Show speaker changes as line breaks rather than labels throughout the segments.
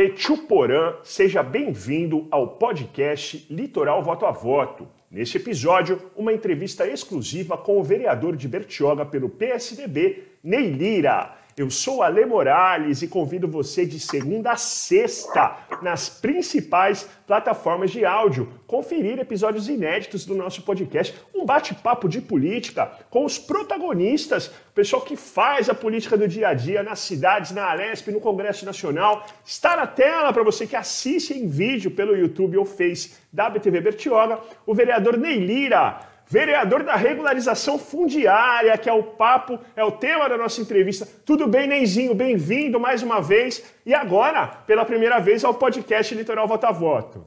Pechuporã, seja bem-vindo ao podcast Litoral Voto a Voto. Neste episódio, uma entrevista exclusiva com o vereador de Bertioga pelo PSDB, Ney Lira. Eu sou Ale Morales e convido você de segunda a sexta nas principais plataformas de áudio conferir episódios inéditos do nosso podcast, um bate-papo de política com os protagonistas, o pessoal que faz a política do dia a dia nas cidades, na Alesp, no Congresso Nacional. Está na tela para você que assiste em vídeo pelo YouTube ou Face da BTV Bertioga, o vereador Ney Lira vereador da regularização fundiária, que é o papo, é o tema da nossa entrevista. Tudo bem, Neizinho? Bem-vindo mais uma vez. E agora, pela primeira vez, ao podcast Litoral Vota Voto.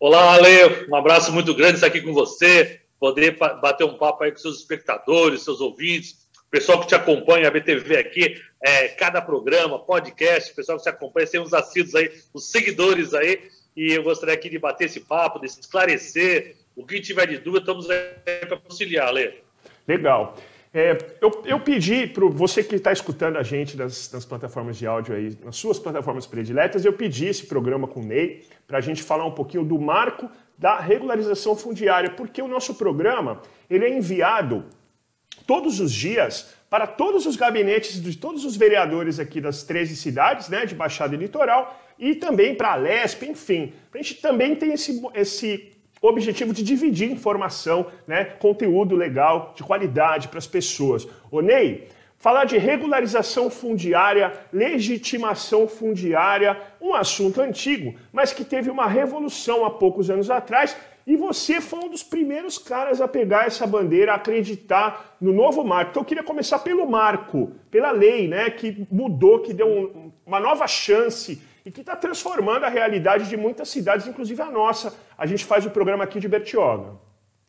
Olá, Ale. Um abraço muito grande estar aqui com você, poder bater um papo aí com seus espectadores, seus ouvintes, pessoal que te acompanha, a BTV aqui, é, cada programa, podcast, pessoal que te acompanha, tem uns assíduos aí, os seguidores aí, e eu gostaria aqui de bater esse papo, de esclarecer o que tiver de dúvida, estamos aí para auxiliar, Lê.
Legal. É, eu, eu, pedi para você que está escutando a gente nas, nas, plataformas de áudio aí, nas suas plataformas prediletas, eu pedi esse programa com o Ney para a gente falar um pouquinho do marco da regularização fundiária, porque o nosso programa ele é enviado todos os dias para todos os gabinetes de todos os vereadores aqui das 13 cidades, né, de Baixada e Litoral, e também para a Lesp, enfim. A gente também tem esse, esse o objetivo de dividir informação, né, conteúdo legal, de qualidade para as pessoas. Ô Ney, falar de regularização fundiária, legitimação fundiária, um assunto antigo, mas que teve uma revolução há poucos anos atrás. E você foi um dos primeiros caras a pegar essa bandeira, a acreditar no novo marco. Então eu queria começar pelo marco, pela lei, né, que mudou, que deu um, uma nova chance e que está transformando a realidade de muitas cidades, inclusive a nossa. A gente faz o programa aqui de Bertioga.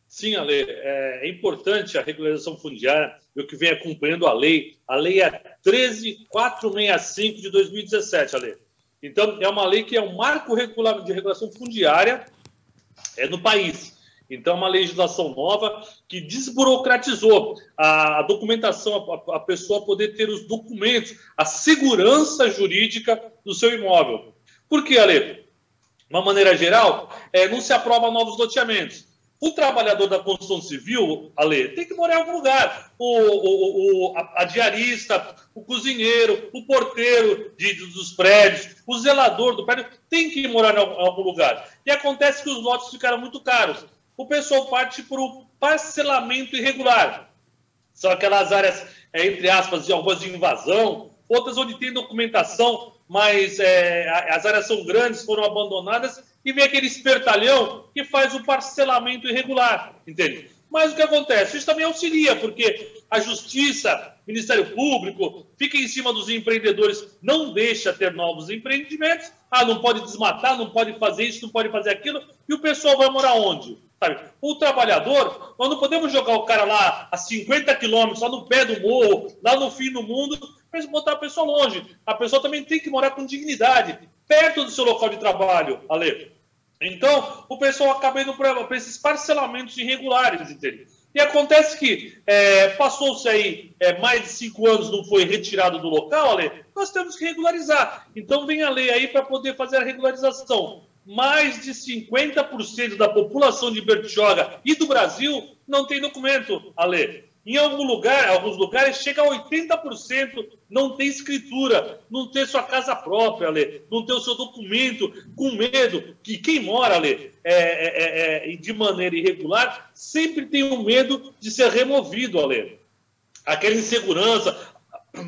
Sim, Ale, é, é importante a regularização fundiária, eu que venho acompanhando a lei. A lei é 13465 de 2017, Ale. Então, é uma lei que é um marco de regulação fundiária é, no país. Então, é uma legislação nova que desburocratizou a documentação, a, pessoa poder ter os documentos, a segurança jurídica do seu imóvel. Por que, Ale? De uma maneira geral, é, não se aprova novos loteamentos. O trabalhador da construção civil, Ale, tem que morar em algum lugar. O, o, o a, a, diarista, o cozinheiro, o porteiro de, dos prédios, o zelador do prédio tem que morar em algum lugar. E acontece que os lotes ficaram muito caros o pessoal parte para o parcelamento irregular. São aquelas áreas, é, entre aspas, de algumas de invasão, outras onde tem documentação, mas é, as áreas são grandes, foram abandonadas, e vem aquele espertalhão que faz o parcelamento irregular, entende? Mas o que acontece? Isso também auxilia, porque a Justiça, Ministério Público, fica em cima dos empreendedores, não deixa ter novos empreendimentos, ah, não pode desmatar, não pode fazer isso, não pode fazer aquilo, e o pessoal vai morar onde? Sabe? O trabalhador, nós não podemos jogar o cara lá a 50 quilômetros, lá no pé do morro, lá no fim do mundo, para botar a pessoa longe. A pessoa também tem que morar com dignidade, perto do seu local de trabalho, Ale. Então, o pessoal acaba indo para esses parcelamentos irregulares, entende? E acontece que é, passou-se aí é, mais de cinco anos, não foi retirado do local, Ale, nós temos que regularizar. Então, vem a lei aí para poder fazer a regularização mais de 50% da população de Bertioga e do Brasil não tem documento, Ale. Em algum lugar, alguns lugares, chega a 80% não tem escritura, não tem sua casa própria, Ale, não tem o seu documento, com medo que quem mora, Ale, é, é, é, é de maneira irregular, sempre tem o um medo de ser removido, Ale. Aquela insegurança,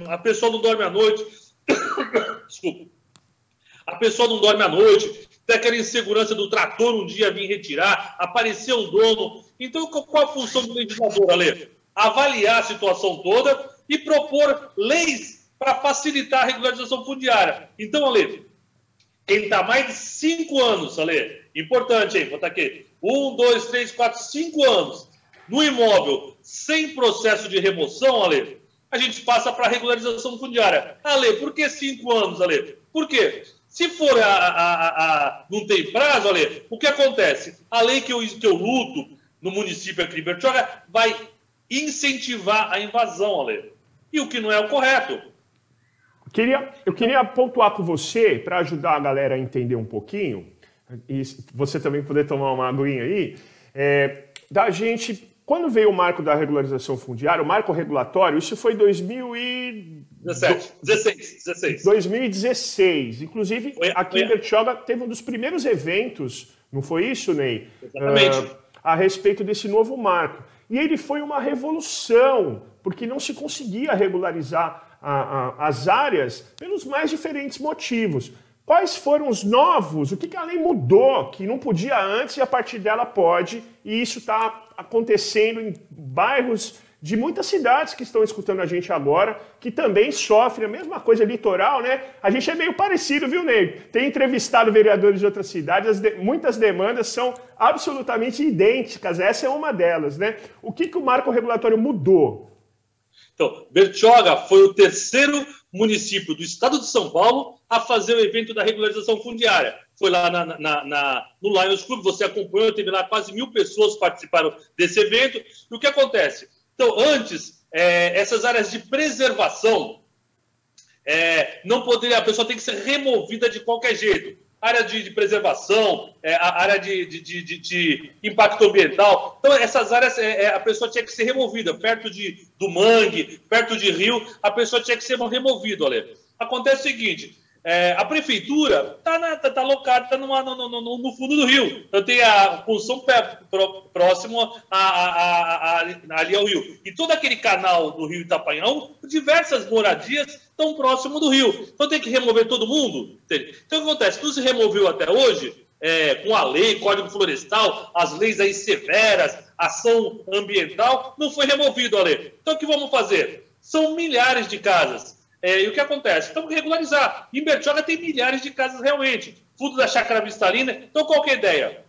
a pessoa não dorme à noite. Desculpa. A pessoa não dorme à noite, tem aquela insegurança do trator um dia vir retirar, aparecer um dono. Então, qual a função do legislador, Ale? Avaliar a situação toda e propor leis para facilitar a regularização fundiária. Então, Ale, quem está mais de cinco anos, Ale, importante, hein? Botar aqui. Um, dois, três, quatro, cinco anos no imóvel sem processo de remoção, Ale, a gente passa para a regularização fundiária. Ale, por que cinco anos, Ale? Por quê? Se for a, a, a, não tem prazo, Ale, o que acontece? A lei que eu, que eu luto no município aqui de Bertioga vai incentivar a invasão, Ale. E o que não é o correto.
Queria, eu queria pontuar com você, para ajudar a galera a entender um pouquinho, e você também poder tomar uma aguinha aí, é, da gente. Quando veio o marco da regularização fundiária, o marco regulatório, isso foi 2017, 16, 16. 2016. Inclusive, foi, aqui em Bertioga teve um dos primeiros eventos, não foi isso, Ney?
Exatamente. Uh,
a respeito desse novo marco. E ele foi uma revolução, porque não se conseguia regularizar a, a, as áreas pelos mais diferentes motivos. Quais foram os novos? O que, que a lei mudou que não podia antes e a partir dela pode? E isso está acontecendo em bairros de muitas cidades que estão escutando a gente agora, que também sofrem a mesma coisa litoral, né? A gente é meio parecido, viu, Ney? Tem entrevistado vereadores de outras cidades, de... muitas demandas são absolutamente idênticas, essa é uma delas, né? O que, que o marco regulatório mudou?
Então, Bertioga foi o terceiro município do estado de São Paulo a fazer o evento da regularização fundiária. Foi lá na, na, na, no Lions Club, você acompanhou, teve lá quase mil pessoas participaram desse evento. E o que acontece? Então, antes, é, essas áreas de preservação, é, não poderia, a pessoa tem que ser removida de qualquer jeito área de, de preservação, é, área de, de, de, impacto ambiental. Então, essas áreas, é, é, a pessoa tinha que ser removida, perto de, do mangue, perto de rio, a pessoa tinha que ser removida, olha. Acontece o seguinte, é, a prefeitura está tá, tá alocada tá numa, no, no, no, fundo do rio. Então tem a função próximo a, a, a, ali ao rio. E todo aquele canal do rio Itapanhão, diversas moradias estão próximo do rio. Então tem que remover todo mundo. Então o que acontece? Tudo se removeu até hoje, é, com a lei, Código Florestal, as leis aí severas, ação ambiental, não foi removido a lei. Então o que vamos fazer? São milhares de casas é, e o que acontece? Então, regularizar. Em Bertioga tem milhares de casas realmente. Fundo da Chácara Vistalina. Então, qual é a ideia?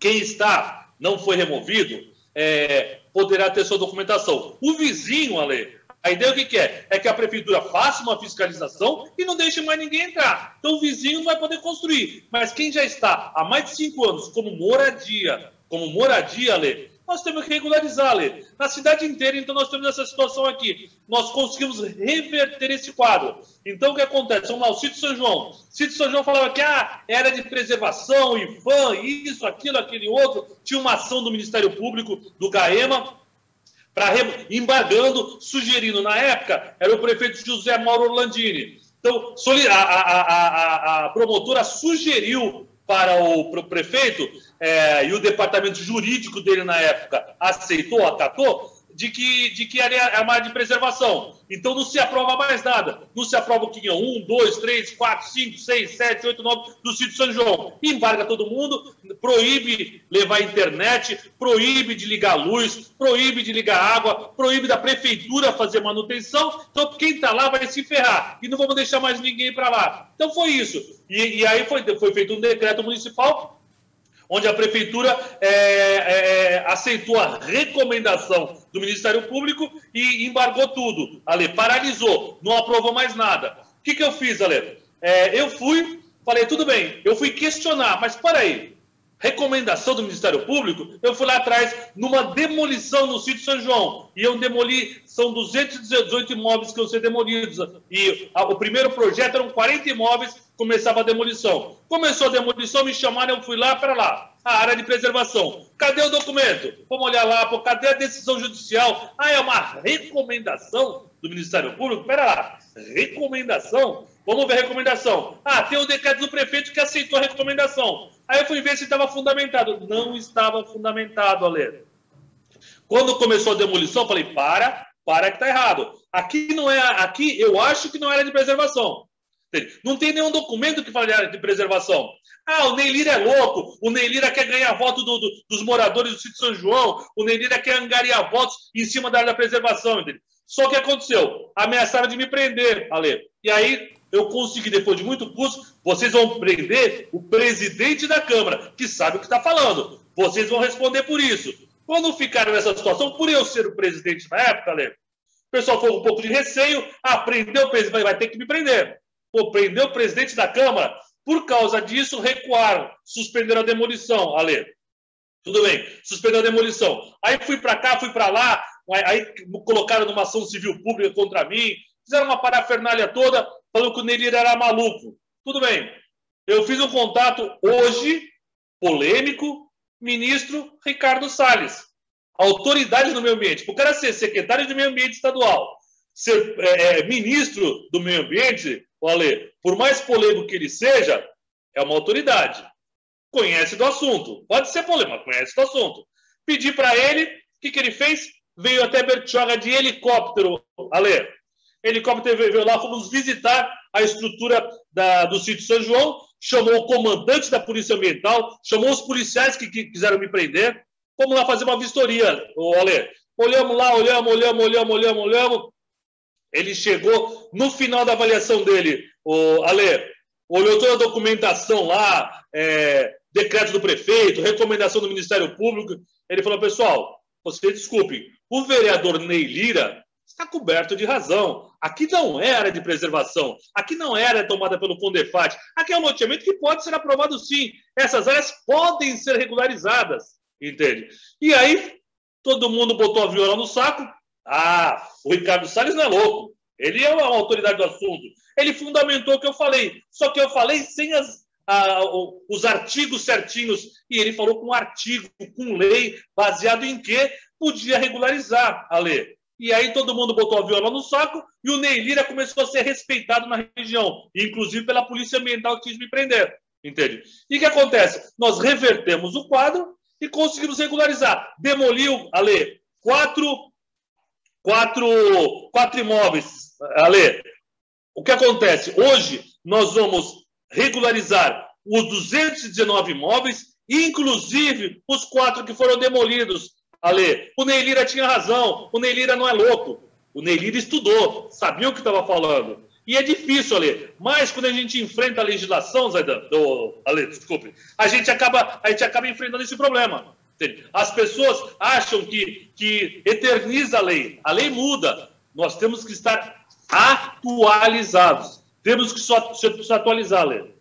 Quem está, não foi removido, é, poderá ter sua documentação. O vizinho, Ale, a ideia o que, que é? É que a prefeitura faça uma fiscalização e não deixe mais ninguém entrar. Então, o vizinho não vai poder construir. Mas quem já está há mais de cinco anos como moradia, como moradia, Ale, nós temos que regularizar, Lê. Na cidade inteira, então, nós temos essa situação aqui. Nós conseguimos reverter esse quadro. Então, o que acontece? Vamos lá, o sítio São João. O sítio São João falava que ah, era de preservação, IFAM, isso, aquilo, aquele outro. Tinha uma ação do Ministério Público, do GAEMA, para embargando, sugerindo, na época, era o prefeito José Mauro Orlandini. Então, a, a, a, a promotora sugeriu para o prefeito é, e o departamento jurídico dele na época aceitou, acatou, de que, de que era é uma área de preservação. Então não se aprova mais nada. Não se aprova o é um, dois, três, quatro, cinco, seis, sete, oito, nove do sítio São João. Embarga todo mundo, proíbe levar internet, proíbe de ligar luz, proíbe de ligar água, proíbe da prefeitura fazer manutenção. Então quem está lá vai se ferrar. E não vamos deixar mais ninguém para lá. Então foi isso. E, e aí foi, foi feito um decreto municipal onde a prefeitura é, é, aceitou a recomendação do Ministério Público e embargou tudo. Ale, paralisou, não aprovou mais nada. O que, que eu fiz, Ale? É, eu fui, falei, tudo bem, eu fui questionar, mas para aí, recomendação do Ministério Público, eu fui lá atrás numa demolição no sítio São João. E eu demoli, são 218 imóveis que iam ser demolidos. E a, o primeiro projeto eram 40 imóveis começava a demolição. Começou a demolição, me chamaram, eu fui lá para lá. A área de preservação. Cadê o documento? Vamos olhar lá, pô, cadê a decisão judicial? Ah, é uma recomendação do Ministério Público? Pera lá, recomendação? Vamos ver a recomendação. Ah, tem o decreto do prefeito que aceitou a recomendação. Aí eu fui ver se estava fundamentado. Não estava fundamentado, Ale. Quando começou a demolição, eu falei, para, para que está errado. Aqui não é, aqui eu acho que não era de preservação. Não tem nenhum documento que fale de preservação. Ah, o Neilira é louco, o Neilira quer ganhar voto do, do, dos moradores do sítio São João, o Neilira quer angariar votos em cima da área da preservação. Entendeu? Só que aconteceu? Ameaçaram de me prender, Ale. E aí eu consegui, depois de muito custo, vocês vão prender o presidente da Câmara, que sabe o que está falando. Vocês vão responder por isso. Quando ficaram nessa situação, por eu ser o presidente na época, Ale, o pessoal foi um pouco de receio, ah, prendeu o presidente, vai ter que me prender. Pô, prendeu o presidente da Câmara. Por causa disso, recuaram, suspenderam a demolição, Ale. Tudo bem, suspendeu a demolição. Aí fui para cá, fui para lá, aí colocaram numa ação civil pública contra mim, fizeram uma parafernália toda, falando que o Nelir era maluco. Tudo bem. Eu fiz um contato hoje, polêmico, ministro Ricardo Salles, autoridade do meio ambiente. O cara ser secretário de meio ambiente estadual, ser é, é ministro do meio ambiente, Ale, por mais polêmico que ele seja, é uma autoridade. Conhece do assunto. Pode ser polêmico, conhece do assunto. Pedi para ele, o que, que ele fez? Veio até Bertioga de helicóptero, Ale. Helicóptero veio lá, fomos visitar a estrutura da, do sítio São João, chamou o comandante da Polícia Ambiental, chamou os policiais que, que quiseram me prender. Vamos lá fazer uma vistoria, o Ale. Olhamos lá, olhamos, olhamos, olhamos, olhamos, olhamos. Ele chegou no final da avaliação dele, o Ale, olhou toda a documentação lá, é, decreto do prefeito, recomendação do Ministério Público. Ele falou, pessoal, vocês desculpem, o vereador Ney Lira está coberto de razão. Aqui não é área de preservação, aqui não é área tomada pelo Condefat, aqui é um loteamento que pode ser aprovado sim. Essas áreas podem ser regularizadas, entende? E aí, todo mundo botou a viola no saco. Ah, o Ricardo Salles não é louco. Ele é uma autoridade do assunto. Ele fundamentou o que eu falei. Só que eu falei sem as, os artigos certinhos. E ele falou com artigo, com lei, baseado em que podia regularizar a lei. E aí todo mundo botou a viola no saco e o Ney Lira começou a ser respeitado na região, inclusive pela Polícia Ambiental que quis me prender. Entende? E o que acontece? Nós revertemos o quadro e conseguimos regularizar. Demoliu, Ale, quatro, quatro, quatro imóveis. Ale, o que acontece? Hoje nós vamos regularizar os 219 imóveis, inclusive os quatro que foram demolidos Ale, o Neilira tinha razão. O Neilira não é louco. O Neilira estudou, sabia o que estava falando. E é difícil, Ale. Mas quando a gente enfrenta a legislação, Zaidan, do, Ale, desculpe, a gente acaba, a gente acaba enfrentando esse problema. As pessoas acham que, que eterniza a lei. A lei muda. Nós temos que estar atualizados. Temos que só, se atualizar, Ale.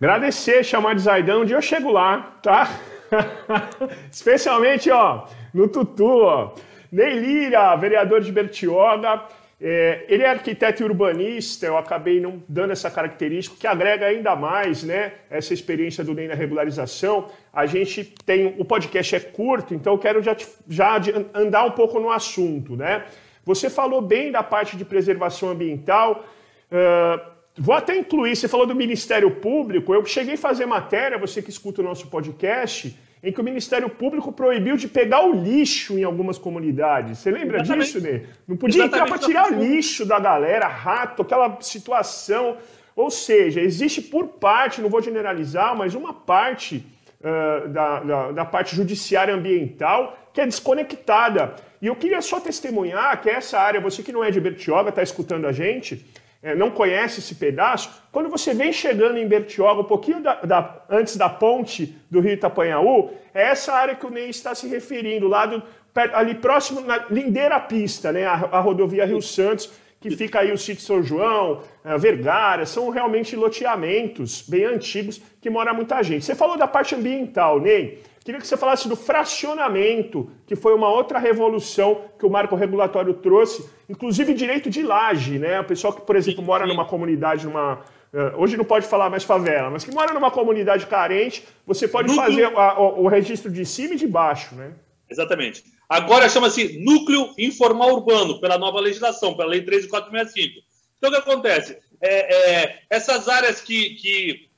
Agradecer, chamar de Zaidan, um dia eu chego lá, tá? Especialmente, ó, no Tutu, ó. Ney Lira, vereador de Bertioga, é, ele é arquiteto e urbanista, eu acabei não dando essa característica, que agrega ainda mais né, essa experiência do Ney na regularização. A gente tem. O podcast é curto, então eu quero já, já andar um pouco no assunto. Né? Você falou bem da parte de preservação ambiental. Uh, vou até incluir, você falou do Ministério Público, eu cheguei a fazer matéria, você que escuta o nosso podcast em que o Ministério Público proibiu de pegar o lixo em algumas comunidades. Você lembra Exatamente. disso, Ney? Não podia Exatamente. entrar para tirar o lixo da galera, rato, aquela situação. Ou seja, existe por parte, não vou generalizar, mas uma parte uh, da, da, da parte judiciária ambiental que é desconectada. E eu queria só testemunhar que essa área, você que não é de Bertioga, está escutando a gente, é, não conhece esse pedaço, quando você vem chegando em Bertioga, um pouquinho da, da, antes da ponte do Rio Itapanhaú, é essa área que o Ney está se referindo, lá do, ali próximo, na lindeira pista, né, a, a rodovia Rio Santos, que fica aí o sítio São João, Vergara, são realmente loteamentos bem antigos que mora muita gente. Você falou da parte ambiental, Ney. Queria que você falasse do fracionamento, que foi uma outra revolução que o marco regulatório trouxe, inclusive direito de laje, né? O pessoal que, por exemplo, mora numa comunidade, numa. Eh, hoje não pode falar mais favela, mas que mora numa comunidade carente, você pode Núcleo... fazer a, o, o registro de cima e de baixo, né?
Exatamente. Agora chama-se Núcleo Informal Urbano, pela nova legislação, pela Lei 13465. Então, o que acontece? É, é, essas áreas que, que,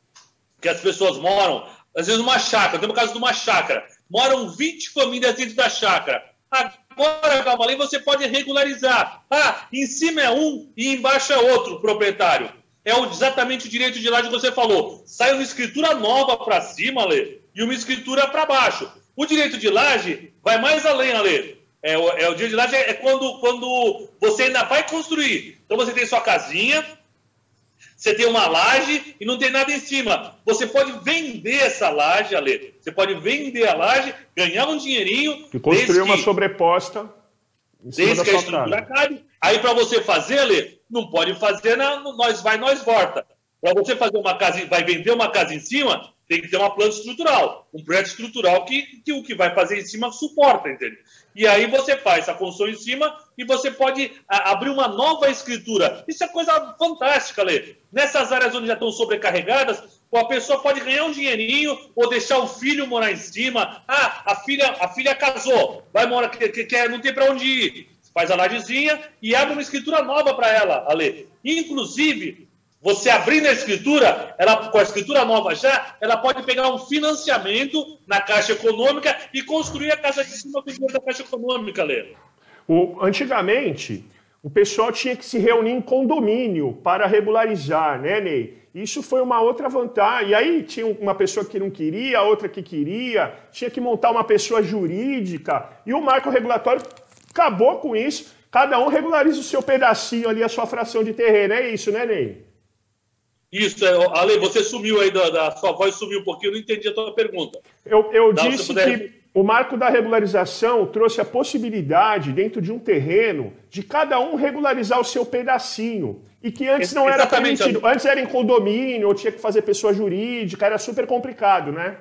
que as pessoas moram, às vezes uma chácara, tem o caso de uma chácara, moram 20 famílias dentro da chácara. Agora, calma ali, você pode regularizar. Ah, em cima é um e embaixo é outro proprietário. É exatamente o direito de laje que você falou. Sai uma escritura nova para cima, Lê, e uma escritura para baixo. O direito de laje vai mais além, Ale. É, o, é, o direito de laje é quando, quando você ainda vai construir. Então você tem sua casinha, você tem uma laje e não tem nada em cima. Você pode vender essa laje, Ale. Você pode vender a laje, ganhar um dinheirinho.
E construir uma que, sobreposta.
Desde que a estrutura cabe. Aí, para você fazer, Ale, não pode fazer na, nós vai, nós volta. Para você fazer uma casa, vai vender uma casa em cima, tem que ter uma planta estrutural, um prédio estrutural que, que o que vai fazer em cima suporta, entende? E aí você faz a construção em cima e você pode a, abrir uma nova escritura. Isso é coisa fantástica, Lê. Nessas áreas onde já estão sobrecarregadas, a pessoa pode ganhar um dinheirinho ou deixar o filho morar em cima. Ah, a filha, a filha casou, vai morar, que, que, que não tem para onde ir. Faz a lajezinha e abre uma escritura nova para ela, Ale. Inclusive, você abrindo a escritura, ela, com a escritura nova já, ela pode pegar um financiamento na Caixa Econômica e construir a casa de cima da Caixa Econômica, Lê.
O, antigamente, o pessoal tinha que se reunir em condomínio para regularizar, né, Ney? Isso foi uma outra vantagem. E aí tinha uma pessoa que não queria, outra que queria, tinha que montar uma pessoa jurídica. E o marco regulatório acabou com isso. Cada um regulariza o seu pedacinho ali, a sua fração de terreno. É isso, né, Ney?
Isso, é, Ale, você sumiu aí, da, da, sua voz sumiu um pouquinho, eu não entendi a tua pergunta.
Eu, eu disse puder... que o marco da regularização trouxe a possibilidade, dentro de um terreno, de cada um regularizar o seu pedacinho. E que antes não era Exatamente. permitido. Antes era em condomínio, ou tinha que fazer pessoa jurídica, era super complicado, né?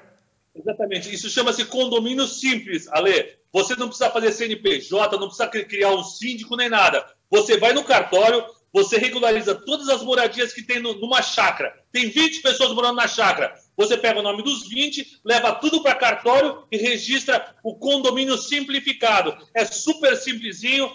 Exatamente. Isso chama-se condomínio simples, Ale. Você não precisa fazer CNPJ, não precisa criar um síndico nem nada. Você vai no cartório, você regulariza todas as moradias que tem numa chácara. Tem 20 pessoas morando na chácara. Você pega o nome dos 20, leva tudo para cartório e registra o condomínio simplificado. É super simplesinho.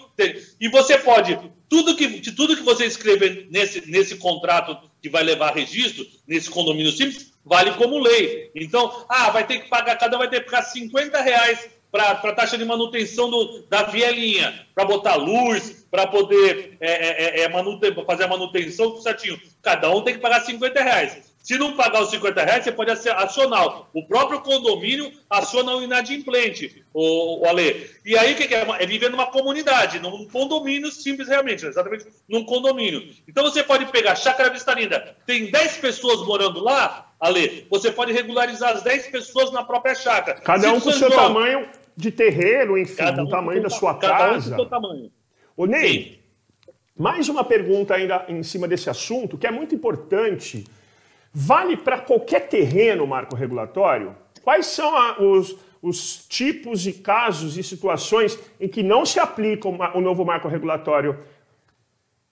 E você pode, tudo que, de tudo que você escrever nesse, nesse contrato que vai levar registro, nesse condomínio simples, vale como lei. Então, ah, vai ter que pagar, cada um vai ter que pagar 50 reais para a taxa de manutenção do, da vielinha, para botar luz, para poder é, é, é, é fazer a manutenção certinho. Cada um tem que pagar 50 reais. Se não pagar os 50 reais, você pode acionar. O próprio condomínio aciona o inadimplente, o, o Ale. E aí o que, é? É viver numa comunidade, num condomínio simples realmente, exatamente num condomínio. Então você pode pegar Chácara Vista Linda, tem 10 pessoas morando lá, Ale, você pode regularizar as 10 pessoas na própria chácara.
Cada um com o seu tamanho, de terreiro, enfim, um do tamanho da sua cada casa. Um
do seu tamanho.
Ô, Ney, Sim. mais uma pergunta ainda em cima desse assunto, que é muito importante. Vale para qualquer terreno marco regulatório? Quais são a, os, os tipos e casos e situações em que não se aplica o novo marco regulatório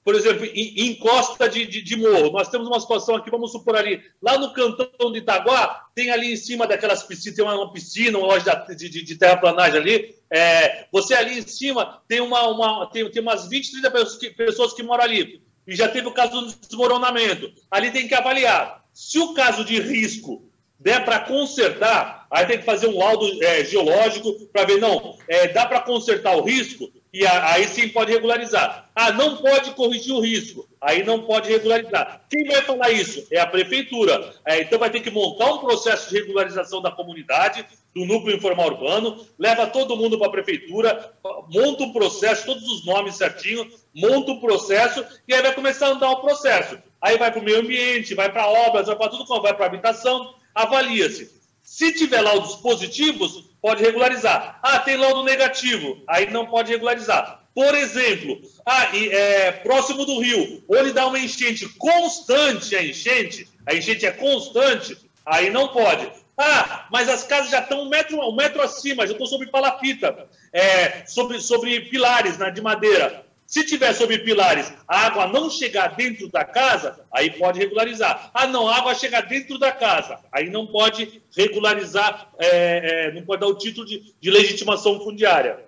por exemplo, em, em costa de, de, de, morro, nós temos uma situação aqui, vamos supor ali, lá no cantão de Itaguá, tem ali em cima daquelas piscinas, tem uma, piscina, uma loja de, de, de terraplanagem ali, é, você ali em cima tem, uma, uma, tem, tem umas 20, 30 pessoas que, pessoas que moram ali, e já teve o caso do desmoronamento. Ali tem que avaliar. Se o caso de risco der para consertar, aí tem que fazer um laudo é, geológico para ver, não, é, dá para consertar o risco, e aí sim pode regularizar. Ah, não pode corrigir o risco. Aí não pode regularizar. Quem vai falar isso? É a prefeitura. É, então vai ter que montar um processo de regularização da comunidade, do núcleo informal urbano, leva todo mundo para a prefeitura, monta um processo, todos os nomes certinho, monta um processo e aí vai começar a andar o processo. Aí vai para o meio ambiente, vai para obras, vai para tudo, vai para habitação, avalia-se. Se tiver laudos positivos, pode regularizar. Ah, tem laudo negativo, aí não pode regularizar. Por exemplo, ah, e, é, próximo do rio, onde dá uma enchente constante, a enchente, a enchente é constante, aí não pode. Ah, mas as casas já estão um metro, um metro acima, já estão sobre palapita, é, sobre, sobre pilares né, de madeira. Se tiver sobre pilares, a água não chegar dentro da casa, aí pode regularizar. Ah, não, a água chega dentro da casa, aí não pode regularizar, é, é, não pode dar o título de, de, legitimação fundiária.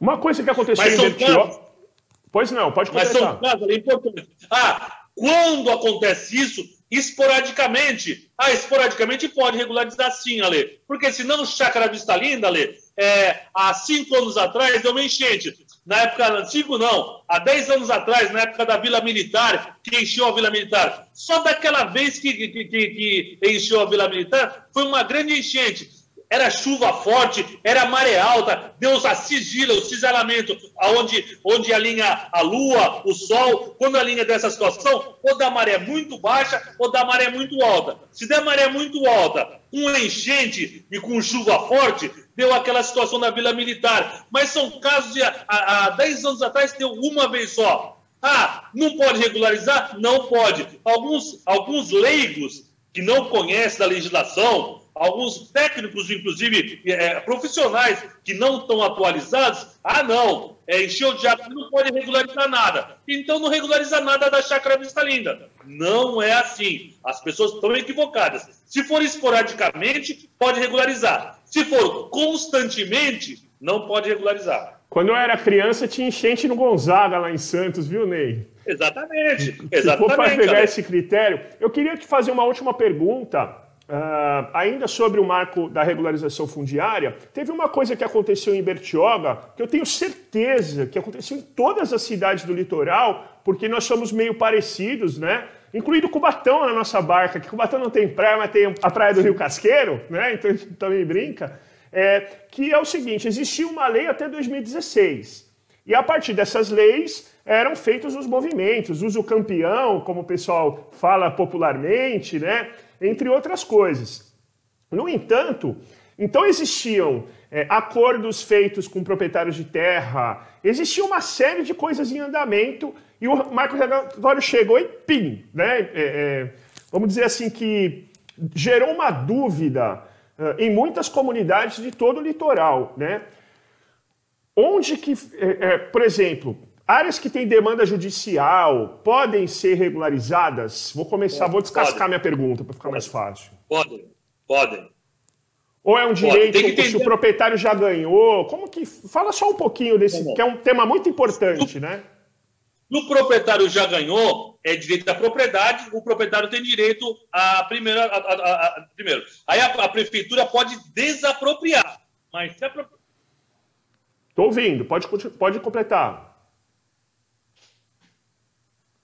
Uma coisa que aconteceu Mas em Bertioga... Pois não, pode
Mas são casos, é importante. Ah, quando acontece isso, esporadicamente. Ah, esporadicamente pode regularizar sim, Ale. Porque senão, Chácara Vista Linda, Ale, é, há cinco anos atrás deu uma enchente na época, cinco não, há dez anos atrás, na época da Vila Militar, que encheu a Vila Militar. Só daquela vez que, que, que, que encheu a Vila Militar, foi uma grande enchente. Era chuva forte, era maré alta, deu a sigila, o ciselamento, aonde, onde alinha a lua, o sol. Quando alinha dessa situação, ou da maré muito baixa ou da maré muito alta. Se der maré muito alta, com enchente e com chuva forte, deu aquela situação na Vila Militar. Mas são casos de há, há 10 anos atrás deu uma vez só. Ah, não pode regularizar? Não pode. Alguns, alguns leigos que não conhece da legislação, alguns técnicos, inclusive é, profissionais, que não estão atualizados, ah, não, é, encheu de água, não pode regularizar nada. Então não regulariza nada da chácara Vista Linda. Não é assim. As pessoas estão equivocadas. Se for esporadicamente, pode regularizar. Se for constantemente, não pode regularizar.
Quando eu era criança, tinha enchente no Gonzaga, lá em Santos, viu, Ney?
Exatamente.
exatamente Se for para pegar esse critério, eu queria te fazer uma última pergunta Uh, ainda sobre o marco da regularização fundiária, teve uma coisa que aconteceu em Bertioga, que eu tenho certeza que aconteceu em todas as cidades do litoral, porque nós somos meio parecidos, né? Incluído Cubatão na nossa barca, que Cubatão não tem praia, mas tem a praia do Rio Casqueiro, né? Então a gente também brinca. É, que é o seguinte: existia uma lei até 2016. E a partir dessas leis eram feitos os movimentos, uso campeão, como o pessoal fala popularmente, né? Entre outras coisas. No entanto, então existiam é, acordos feitos com proprietários de terra, existia uma série de coisas em andamento e o marco regulatório chegou e pim, né? É, é, vamos dizer assim que gerou uma dúvida uh, em muitas comunidades de todo o litoral, né? Onde que, é, é, por exemplo, Áreas que têm demanda judicial podem ser regularizadas? Vou começar, vou descascar pode. minha pergunta para ficar mais fácil.
Podem, podem.
Ou é um direito que, o proprietário já ganhou? Como que. Fala só um pouquinho desse, que é um tema muito importante, né?
No proprietário já ganhou, é direito da propriedade, o proprietário tem direito a primeira. A, a, a, primeiro. Aí a, prefeitura pode desapropriar. Mas se a.
Estou ouvindo, pode, pode completar.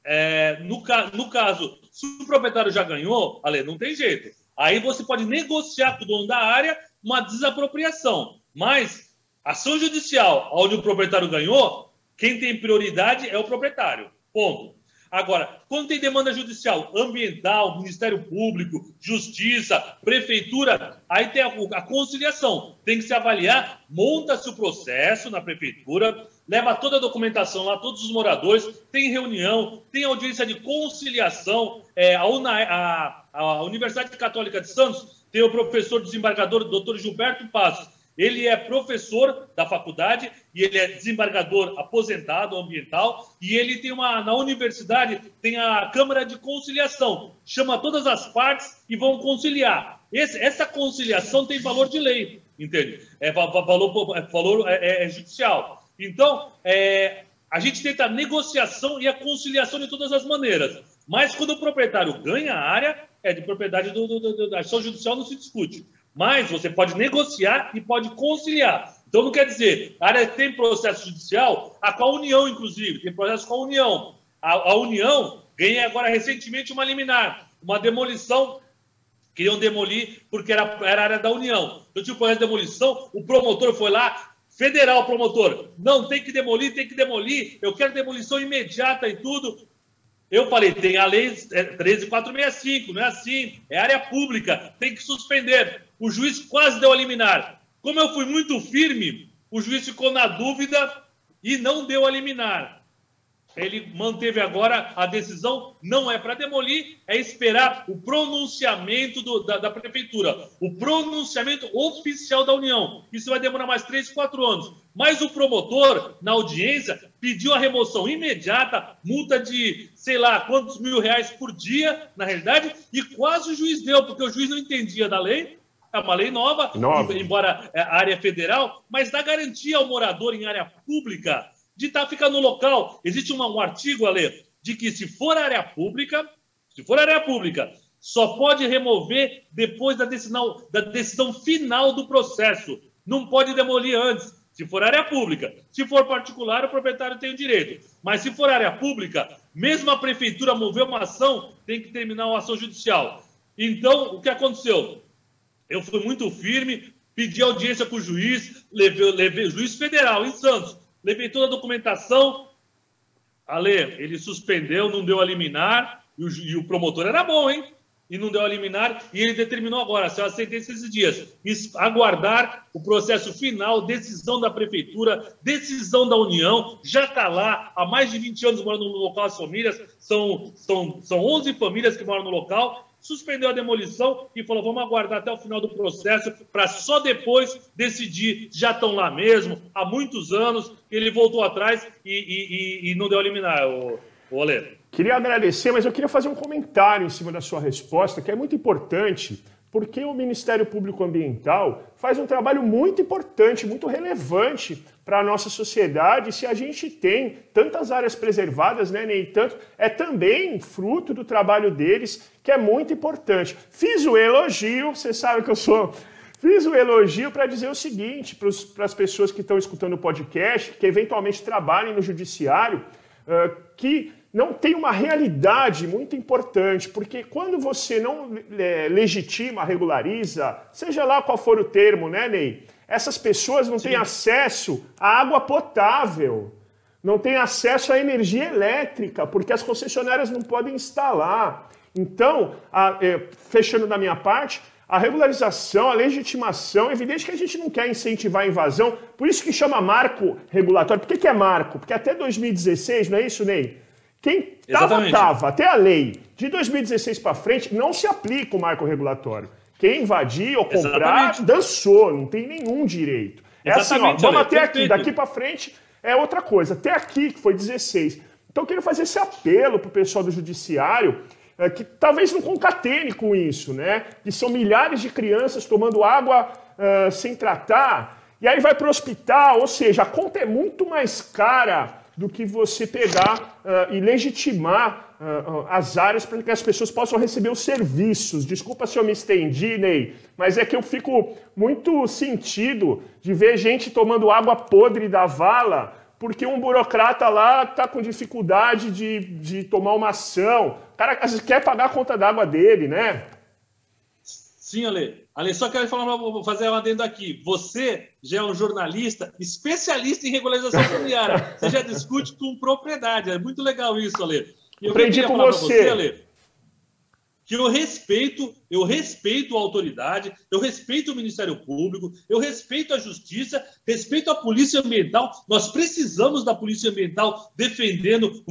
É, no, no caso, se o proprietário já ganhou, Ale, não tem jeito. Aí você pode negociar com o dono da área uma desapropriação. Mas ação judicial, onde o proprietário ganhou, quem tem prioridade é o proprietário. Ponto. Agora, quando tem demanda judicial, ambiental, Ministério Público, Justiça, Prefeitura, aí tem a, a conciliação. Tem que se avaliar, monta-se o processo na Prefeitura, leva toda a documentação lá, todos os moradores, tem reunião, tem audiência de conciliação. É, a, UNA, a, a Universidade Católica de Santos tem o professor desembargador, doutor Gilberto Passos, ele é professor da faculdade e ele é desembargador aposentado ambiental e ele tem uma na universidade tem a Câmara de Conciliação, chama todas as partes e vão conciliar. Esse, essa conciliação tem valor de lei, entende? É valor, é, valor é, é, é judicial. Então, é, a gente tenta a negociação e a conciliação de todas as maneiras. Mas quando o proprietário ganha a área, é de propriedade do, do, do, da ação judicial, não se discute. Mas você pode negociar e pode conciliar. Então não quer dizer, a área tem processo judicial, a com a União, inclusive, tem processo com a União. A, a União ganha agora recentemente uma liminar, uma demolição, queriam demolir porque era, era área da União. Então tinha o processo de demolição, o promotor foi lá, federal promotor, não, tem que demolir, tem que demolir, eu quero demolição imediata e tudo. Eu falei, tem a lei 13465, não é assim, é área pública, tem que suspender. O juiz quase deu a liminar. Como eu fui muito firme, o juiz ficou na dúvida e não deu a liminar. Ele manteve agora a decisão, não é para demolir, é esperar o pronunciamento do, da, da, prefeitura, o pronunciamento oficial da União. Isso vai demorar mais três, quatro anos. Mas o promotor, na audiência, pediu a remoção imediata, multa de sei lá quantos mil reais por dia, na realidade, e quase o juiz deu, porque o juiz não entendia da lei, é uma lei nova, nova. embora é área federal, mas dá garantia ao morador em área pública de estar tá, ficando no local. Existe um, um artigo, Ale, de que se for área pública, se for área pública, só pode remover depois da decisão, da decisão final do processo. Não pode demolir antes. Se for área pública. Se for particular, o proprietário tem o direito. Mas se for área pública, mesmo a prefeitura mover uma ação, tem que terminar uma ação judicial. Então, o que aconteceu? Eu fui muito firme, pedi audiência com o juiz, levei, levei juiz federal em Santos, levei toda a documentação. Ale, ele suspendeu, não deu a liminar, e o, e o promotor era bom, hein? e não deu a liminar, e ele determinou agora, se a sentença esses dias, aguardar o processo final, decisão da prefeitura, decisão da União, já está lá, há mais de 20 anos morando no local as famílias, são, são, são 11 famílias que moram no local, suspendeu a demolição e falou: vamos aguardar até o final do processo para só depois decidir. Já estão lá mesmo, há muitos anos, ele voltou atrás e, e, e, não deu a liminar, o, o Ale.
Queria agradecer, mas eu queria fazer um comentário em cima da sua resposta, que é muito importante, porque o Ministério Público Ambiental faz um trabalho muito importante, muito relevante para a nossa sociedade. Se a gente tem tantas áreas preservadas, né, nem tanto, é também fruto do trabalho deles, que é muito importante. Fiz o elogio, você sabe que eu sou Fiz o elogio para dizer o seguinte para as pessoas que estão escutando o podcast, que eventualmente trabalhem no judiciário, uh, que não tem uma realidade muito importante, porque quando você não é, legitima, regulariza, seja lá qual for o termo, né, Ney? Essas pessoas não Sim. têm acesso à água potável, não têm acesso à energia elétrica, porque as concessionárias não podem instalar. Então, a, é, fechando da minha parte, a regularização, a legitimação, é evidente que a gente não quer incentivar a invasão, por isso que chama marco regulatório. Por que, que é marco? Porque até 2016, não é isso, Ney? Quem estava, estava. Até a lei de 2016 para frente não se aplica o marco regulatório. Quem invadir ou comprar, Exatamente. dançou, não tem nenhum direito. É assim, ó, vamos até aqui, daqui para frente é outra coisa. Até aqui, que foi 16. Então eu queria fazer esse apelo para o pessoal do judiciário, é, que talvez não concatene com isso, né? Que são milhares de crianças tomando água uh, sem tratar, e aí vai para o hospital, ou seja, a conta é muito mais cara do que você pegar uh, e legitimar uh, as áreas para que as pessoas possam receber os serviços. Desculpa se eu me estendi, Ney, mas é que eu fico muito sentido de ver gente tomando água podre da vala porque um burocrata lá está com dificuldade de, de tomar uma ação. O cara quer pagar a conta d'água dele, né?
Sim, Ale. Ale, só quero falar, vou fazer uma adendo aqui. Você já é um jornalista especialista em regularização fundiária. Você já discute com propriedade. É muito legal isso, Ale.
Eu Aprendi com você. você Ale,
que eu respeito, eu respeito a autoridade, eu respeito o Ministério Público, eu respeito a Justiça, respeito a Polícia Ambiental. Nós precisamos da Polícia Ambiental defendendo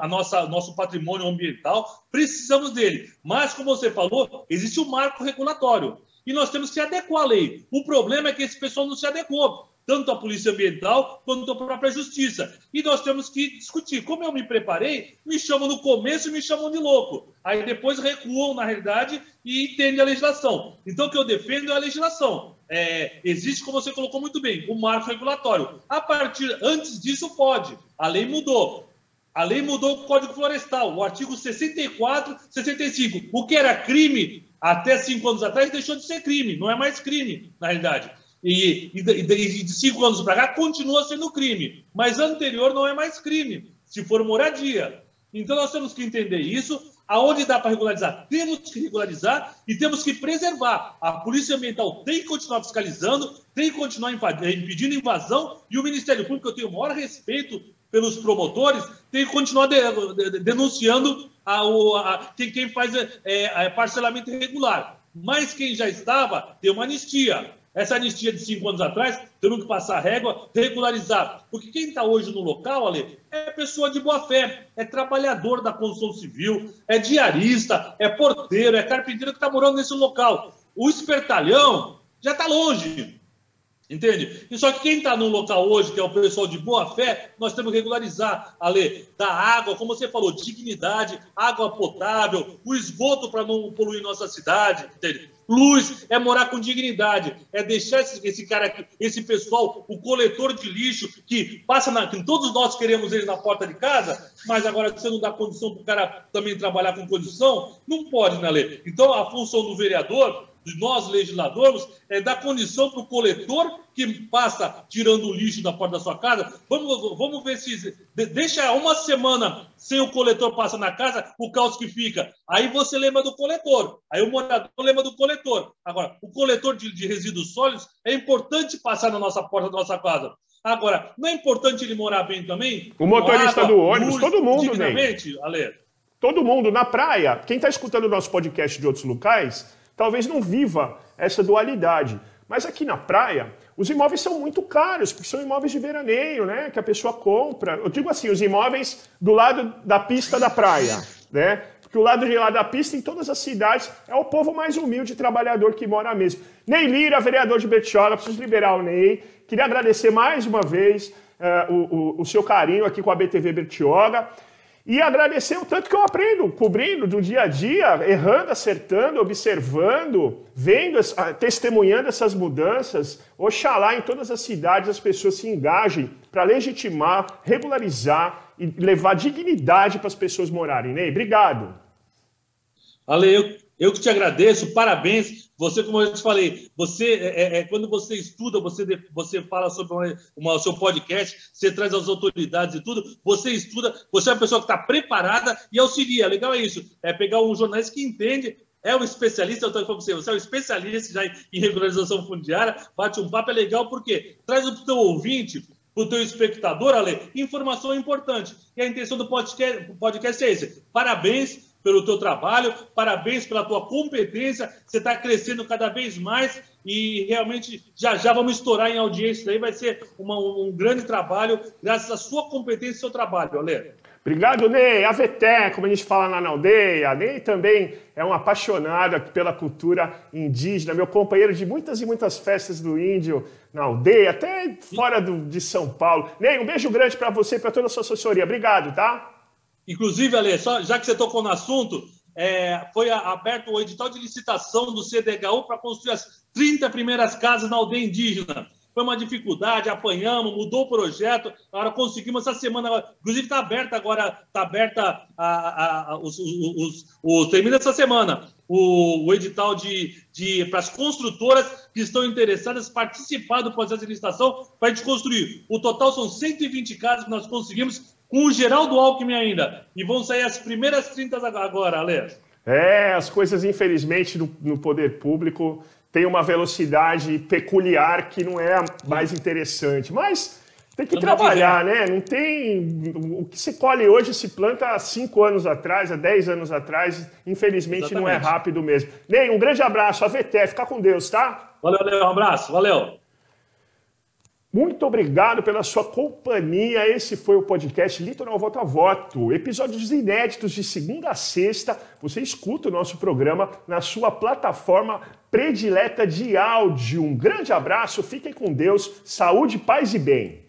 a nossa nosso patrimônio ambiental, precisamos dele. Mas como você falou, existe um marco regulatório e nós temos que adequar a lei. O problema é que esse pessoal não se adequou tanto a Polícia Ambiental quanto a própria Justiça. E nós temos que discutir. Como eu me preparei, me chamam no começo e me chamam de louco. Aí depois recuam, na realidade, e entendem a legislação. Então, o que eu defendo é a legislação. É, existe, como você colocou muito bem, o marco regulatório. A partir, antes disso, pode. A lei mudou. A lei mudou o Código Florestal, o artigo 64, 65. O que era crime até cinco anos atrás deixou de ser crime, não é mais crime, na realidade. E, e, de, e de cinco anos para cá continua sendo crime, mas anterior não é mais crime, se for moradia. Então nós temos que entender isso. Aonde dá para regularizar, temos que regularizar e temos que preservar. A Polícia Ambiental tem que continuar fiscalizando, tem que continuar impedindo invasão e o Ministério Público, eu tenho o maior respeito pelos promotores, tem que continuar de, de, denunciando a, a, quem, quem, faz é, é, parcelamento irregular. Mas quem já estava, tem uma anistia. Essa anistia de cinco anos atrás, temos que passar a régua, regularizar. Porque quem está hoje no local, ali, é pessoa de boa fé, é trabalhador da construção civil, é diarista, é porteiro, é carpinteiro que está morando nesse local. O espertalhão já está longe. Entende? E só que quem está no local hoje, que é o pessoal de boa fé, nós temos que regularizar a lei da água, como você falou, dignidade, água potável, o esgoto para não poluir nossa cidade, entende? Luz é morar com dignidade, é deixar esse, esse cara aqui, esse pessoal, o coletor de lixo que passa na. Que todos nós queremos ele na porta de casa, mas agora você não dá condição para o cara também trabalhar com condição, não pode, né, Lê? Então a função do vereador de nós legisladores é dar condição para o coletor que passa tirando o lixo da porta da sua casa. Vamos, vamos ver se deixa uma semana sem o coletor passar na casa, o caos que fica. Aí você lembra do coletor. Aí o morador lembra do coletor. Agora, o coletor de, de resíduos sólidos é importante passar na nossa porta da nossa casa. Agora, não é importante ele morar bem também?
O motorista água, do ônibus, luz, todo mundo,
dignamente, Ale.
todo mundo na praia, quem está escutando o nosso podcast de outros locais, talvez não viva essa dualidade. Mas aqui na praia, os imóveis são muito caros, porque são imóveis de veraneio, né? Que a pessoa compra. Eu digo assim, os imóveis do lado da pista da praia, né? Porque o lado de lá da pista, em todas as cidades, é o povo mais humilde trabalhador que mora mesmo. Ney Lira, vereador de Betioga, preciso liberar o Ney. Queria agradecer mais uma vez uh, o, o, o seu carinho aqui com a BTV Betioga. E agradecer o tanto que eu aprendo, cobrindo do dia a dia, errando, acertando, observando, vendo, ah, testemunhando essas mudanças. Oxalá em todas as cidades as pessoas se engajem para legitimar, regularizar e levar dignidade para as pessoas morarem. Ney, obrigado.
Ale, eu, eu que te agradeço, parabéns. Você, como eu te falei, você é, é, é quando você estuda, você, você fala sobre o seu podcast, você traz as autoridades e tudo, você estuda, você é uma pessoa que está preparada e auxilia. Legal é isso. É pegar um jornalista que entende, é um especialista, eu estou falando você, você é um especialista já em regularização fundiária, bate um papo, é legal, porque traz para o teu ouvinte, para o teu espectador, Ale, informação importante. E a intenção do podcast, podcast é esse. Parabéns pelo teu trabalho, parabéns pela tua competência, você está crescendo cada vez mais e realmente já já vamos estourar em audiência, daí vai ser uma, um grande trabalho, graças à sua competência e seu trabalho, Ale.
Obrigado, Ney. Aveté, como a gente fala na aldeia. Ney também é um apaixonado pela cultura indígena, meu companheiro de muitas e muitas festas do índio na aldeia, até fora do, de São Paulo. Ney, um beijo grande para você e para toda a sua assessoria. Obrigado, tá?
Inclusive, Ale, só, já que você tocou no assunto, é, foi aberto o edital de licitação do CDHU para construir as 30 primeiras casas na aldeia indígena. Foi uma dificuldade, apanhamos, mudou o projeto, agora conseguimos essa semana. Inclusive, está aberta agora, está aberta a, a, a, os, os, os, termina essa semana o, o edital de, de para as construtoras que estão interessadas participar do processo de licitação para a gente construir. O total são 120 casas que nós conseguimos com o Geraldo Alckmin ainda. E vão sair as primeiras 30 agora, Ale.
É, as coisas, infelizmente, no, no poder público têm uma velocidade peculiar que não é a mais interessante. Mas tem que trabalhar, né? Não tem. O que se colhe hoje se planta há cinco anos atrás, há dez anos atrás. Infelizmente Exatamente. não é rápido mesmo. Ney, um grande abraço. A VT, fica com Deus, tá?
Valeu, valeu. Um abraço. Valeu.
Muito obrigado pela sua companhia. Esse foi o podcast Litoral Voto a Voto. Episódios inéditos de segunda a sexta. Você escuta o nosso programa na sua plataforma predileta de áudio. Um grande abraço, fiquem com Deus, saúde, paz e bem.